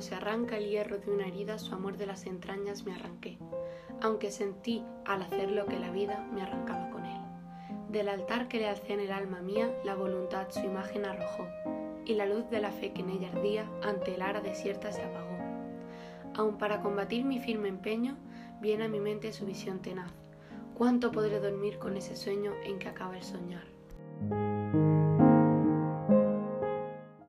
se arranca el hierro de una herida, su amor de las entrañas me arranqué, aunque sentí al hacerlo que la vida me arrancaba con él. Del altar que le alcé en el alma mía, la voluntad su imagen arrojó, y la luz de la fe que en ella ardía ante el ara desierta se apagó. Aun para combatir mi firme empeño, viene a mi mente su visión tenaz. ¿Cuánto podré dormir con ese sueño en que acaba el soñar?